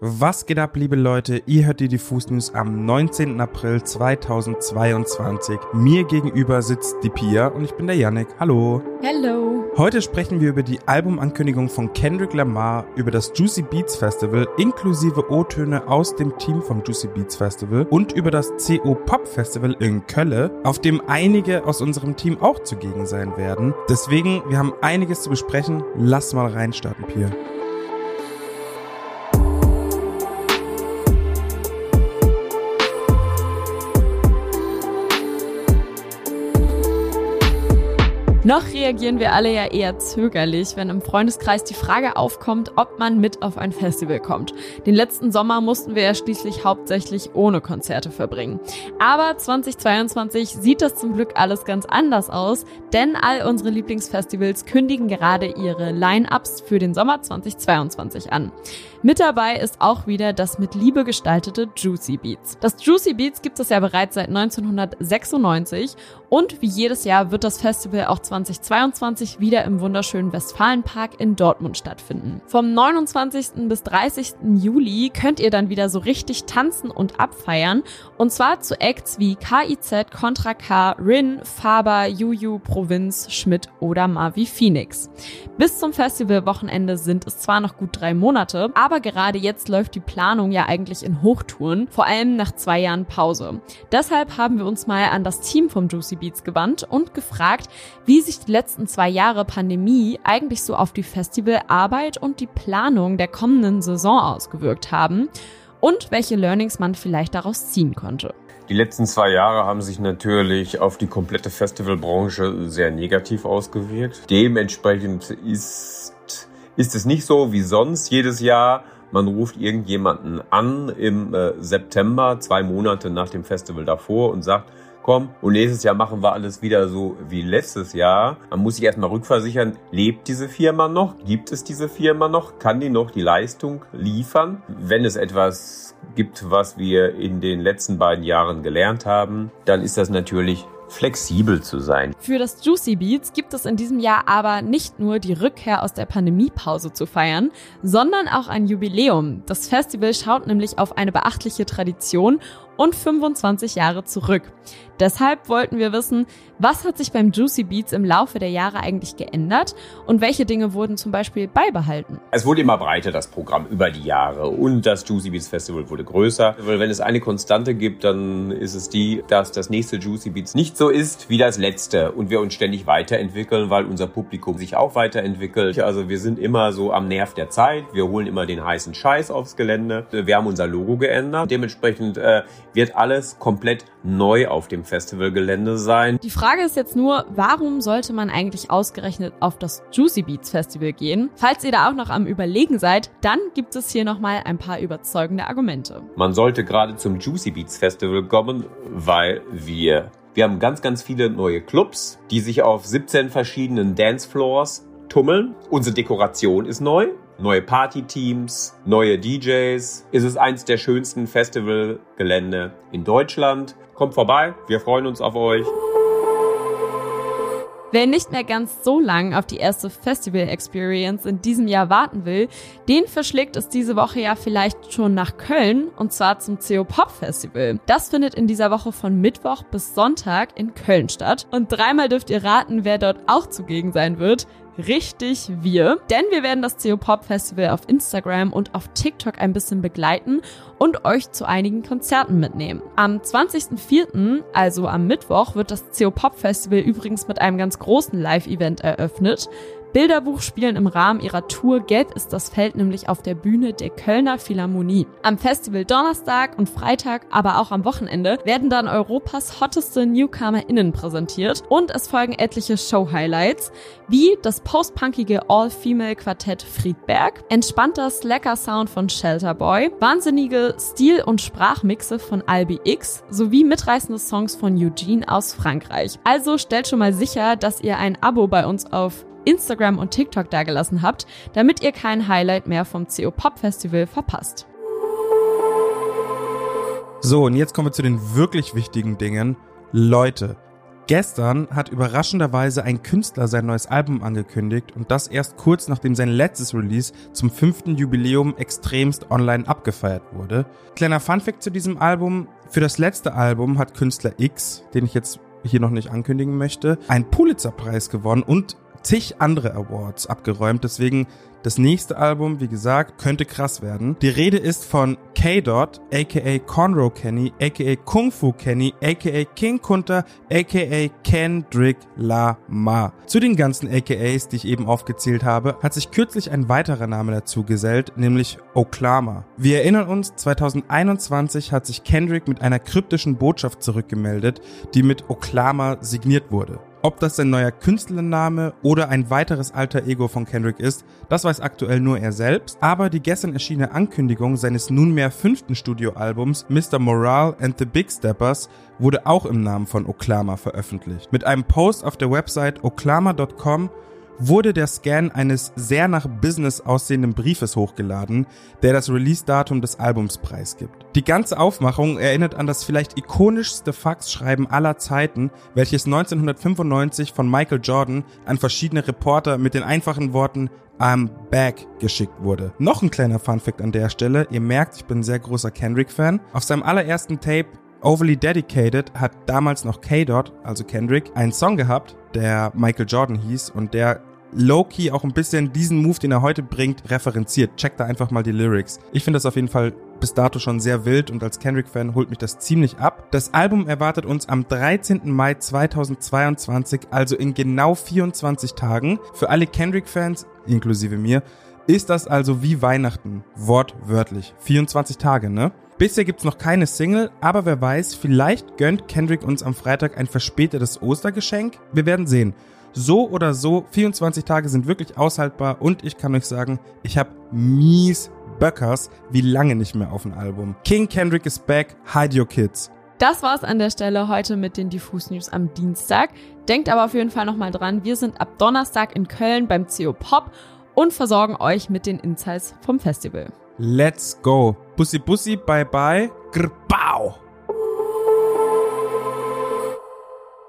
Was geht ab, liebe Leute? Ihr hört die Diffus News am 19. April 2022. Mir gegenüber sitzt die Pia und ich bin der Yannick. Hallo. Hallo. Heute sprechen wir über die Albumankündigung von Kendrick Lamar, über das Juicy Beats Festival inklusive O-Töne aus dem Team vom Juicy Beats Festival und über das CO Pop Festival in Kölle, auf dem einige aus unserem Team auch zugegen sein werden. Deswegen, wir haben einiges zu besprechen. Lass mal reinstarten, Pia. Noch reagieren wir alle ja eher zögerlich, wenn im Freundeskreis die Frage aufkommt, ob man mit auf ein Festival kommt. Den letzten Sommer mussten wir ja schließlich hauptsächlich ohne Konzerte verbringen. Aber 2022 sieht das zum Glück alles ganz anders aus, denn all unsere Lieblingsfestivals kündigen gerade ihre Line-ups für den Sommer 2022 an. Mit dabei ist auch wieder das mit Liebe gestaltete Juicy Beats. Das Juicy Beats gibt es ja bereits seit 1996 und wie jedes Jahr wird das Festival auch 2022 wieder im wunderschönen Westfalenpark in Dortmund stattfinden. Vom 29. bis 30. Juli könnt ihr dann wieder so richtig tanzen und abfeiern und zwar zu Acts wie KIZ, Contra K, Rin, Faber, Juju, Provinz, Schmidt oder Mavi Phoenix. Bis zum Festivalwochenende sind es zwar noch gut drei Monate, aber gerade jetzt läuft die Planung ja eigentlich in Hochtouren, vor allem nach zwei Jahren Pause. Deshalb haben wir uns mal an das Team vom Juicy Beats gewandt und gefragt, wie sich die letzten zwei Jahre Pandemie eigentlich so auf die Festivalarbeit und die Planung der kommenden Saison ausgewirkt haben und welche Learnings man vielleicht daraus ziehen konnte. Die letzten zwei Jahre haben sich natürlich auf die komplette Festivalbranche sehr negativ ausgewirkt. Dementsprechend ist, ist es nicht so wie sonst jedes Jahr. Man ruft irgendjemanden an im äh, September, zwei Monate nach dem Festival davor und sagt, komm, und nächstes Jahr machen wir alles wieder so wie letztes Jahr. Man muss sich erstmal rückversichern, lebt diese Firma noch? Gibt es diese Firma noch? Kann die noch die Leistung liefern? Wenn es etwas gibt, was wir in den letzten beiden Jahren gelernt haben, dann ist das natürlich flexibel zu sein. Für das Juicy Beats gibt es in diesem Jahr aber nicht nur die Rückkehr aus der Pandemiepause zu feiern, sondern auch ein Jubiläum. Das Festival schaut nämlich auf eine beachtliche Tradition und 25 Jahre zurück. Deshalb wollten wir wissen, was hat sich beim Juicy Beats im Laufe der Jahre eigentlich geändert und welche Dinge wurden zum Beispiel beibehalten? Es wurde immer breiter, das Programm, über die Jahre und das Juicy Beats Festival wurde größer. Weil wenn es eine Konstante gibt, dann ist es die, dass das nächste Juicy Beats nicht so ist wie das letzte und wir uns ständig weiterentwickeln, weil unser Publikum sich auch weiterentwickelt. Also wir sind immer so am Nerv der Zeit, wir holen immer den heißen Scheiß aufs Gelände. Wir haben unser Logo geändert. Dementsprechend äh, wird alles komplett neu auf dem Festivalgelände sein. Die Frage ist jetzt nur, warum sollte man eigentlich ausgerechnet auf das Juicy Beats Festival gehen? Falls ihr da auch noch am Überlegen seid, dann gibt es hier nochmal ein paar überzeugende Argumente. Man sollte gerade zum Juicy Beats Festival kommen, weil wir wir haben ganz, ganz viele neue Clubs, die sich auf 17 verschiedenen Dancefloors tummeln. Unsere Dekoration ist neu neue Partyteams, neue DJs. Es ist eins der schönsten Festivalgelände in Deutschland. Kommt vorbei, wir freuen uns auf euch. Wer nicht mehr ganz so lang auf die erste Festival-Experience in diesem Jahr warten will, den verschlägt es diese Woche ja vielleicht schon nach Köln und zwar zum CO Pop Festival. Das findet in dieser Woche von Mittwoch bis Sonntag in Köln statt. Und dreimal dürft ihr raten, wer dort auch zugegen sein wird richtig wir, denn wir werden das CO Pop Festival auf Instagram und auf TikTok ein bisschen begleiten und euch zu einigen Konzerten mitnehmen. Am 20.04., also am Mittwoch, wird das CO Pop Festival übrigens mit einem ganz großen Live-Event eröffnet. Bilderbuch spielen im Rahmen ihrer Tour Gelb ist das Feld nämlich auf der Bühne der Kölner Philharmonie. Am Festival Donnerstag und Freitag, aber auch am Wochenende, werden dann Europas hotteste NewcomerInnen präsentiert und es folgen etliche Show-Highlights, wie das postpunkige All-Female-Quartett Friedberg, entspannter Slacker-Sound von Shelter Boy, wahnsinnige Stil- und Sprachmixe von Albi X sowie mitreißende Songs von Eugene aus Frankreich. Also stellt schon mal sicher, dass ihr ein Abo bei uns auf Instagram und TikTok dagelassen habt, damit ihr kein Highlight mehr vom CO Pop Festival verpasst. So, und jetzt kommen wir zu den wirklich wichtigen Dingen. Leute, Gestern hat überraschenderweise ein Künstler sein neues Album angekündigt und das erst kurz nachdem sein letztes Release zum fünften Jubiläum extremst online abgefeiert wurde. Kleiner Funfact zu diesem Album. Für das letzte Album hat Künstler X, den ich jetzt hier noch nicht ankündigen möchte, einen Pulitzer-Preis gewonnen und zig andere Awards abgeräumt. Deswegen das nächste Album, wie gesagt, könnte krass werden. Die Rede ist von K-Dot, aka Conroe Kenny, aka Kung Fu Kenny, aka King Kunter, aka Kendrick Lamar. Zu den ganzen AKAs, die ich eben aufgezählt habe, hat sich kürzlich ein weiterer Name dazu gesellt, nämlich Oklama. Wir erinnern uns, 2021 hat sich Kendrick mit einer kryptischen Botschaft zurückgemeldet, die mit Oklama signiert wurde. Ob das sein neuer Künstlername oder ein weiteres alter Ego von Kendrick ist, das weiß aktuell nur er selbst, aber die gestern erschienene Ankündigung seines nunmehr fünften Studioalbums Mr. Morale and the Big Steppers wurde auch im Namen von Oklama veröffentlicht. Mit einem Post auf der Website oklama.com wurde der Scan eines sehr nach Business aussehenden Briefes hochgeladen, der das Release-Datum des Albums preisgibt. Die ganze Aufmachung erinnert an das vielleicht ikonischste Faxschreiben aller Zeiten, welches 1995 von Michael Jordan an verschiedene Reporter mit den einfachen Worten I'm back geschickt wurde. Noch ein kleiner Funfact an der Stelle. Ihr merkt, ich bin ein sehr großer Kendrick-Fan. Auf seinem allerersten Tape Overly Dedicated hat damals noch K-Dot, also Kendrick, einen Song gehabt, der Michael Jordan hieß und der low-key auch ein bisschen diesen Move, den er heute bringt, referenziert. Checkt da einfach mal die Lyrics. Ich finde das auf jeden Fall bis dato schon sehr wild und als Kendrick-Fan holt mich das ziemlich ab. Das Album erwartet uns am 13. Mai 2022, also in genau 24 Tagen. Für alle Kendrick-Fans, inklusive mir, ist das also wie Weihnachten. Wortwörtlich. 24 Tage, ne? Bisher gibt's noch keine Single, aber wer weiß, vielleicht gönnt Kendrick uns am Freitag ein verspätetes Ostergeschenk. Wir werden sehen. So oder so, 24 Tage sind wirklich aushaltbar und ich kann euch sagen, ich habe mies Böckers wie lange nicht mehr auf ein Album. King Kendrick is back, hide your kids. Das war's an der Stelle heute mit den Diffus News am Dienstag. Denkt aber auf jeden Fall nochmal dran, wir sind ab Donnerstag in Köln beim CO Pop und versorgen euch mit den Insights vom Festival. Let's go. Bussi Bussi, bye bye. Grbau.